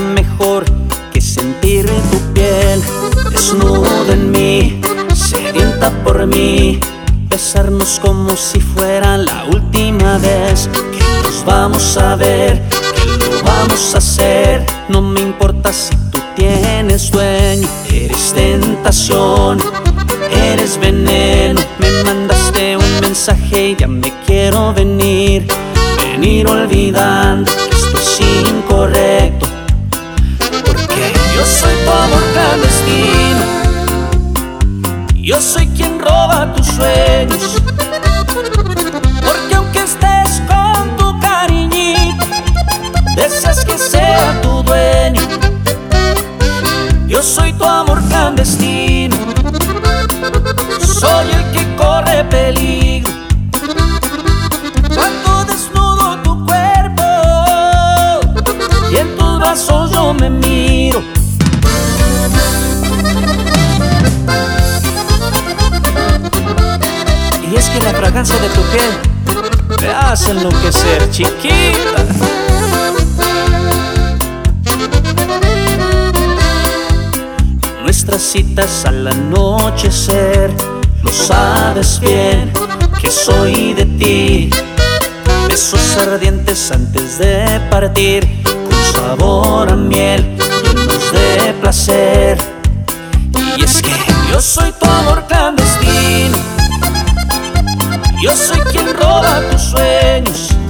mejor que sentir tu piel desnuda en mí, sedienta por mí. Besarnos como si fuera la última vez que nos vamos a ver, que lo vamos a hacer. No me importa si tú tienes sueño, eres tentación, eres veneno. Me mandaste un mensaje y ya me quiero venir, venir olvidando yo soy Y es que la fragancia de tu piel me hace enloquecer, chiquita. Nuestras citas al anochecer, lo sabes bien que soy de ti. Besos ardientes antes de partir, con sabor a miel, llenos de placer. Y es que yo soy tu amor clandestino, yo soy quien roba tus sueños.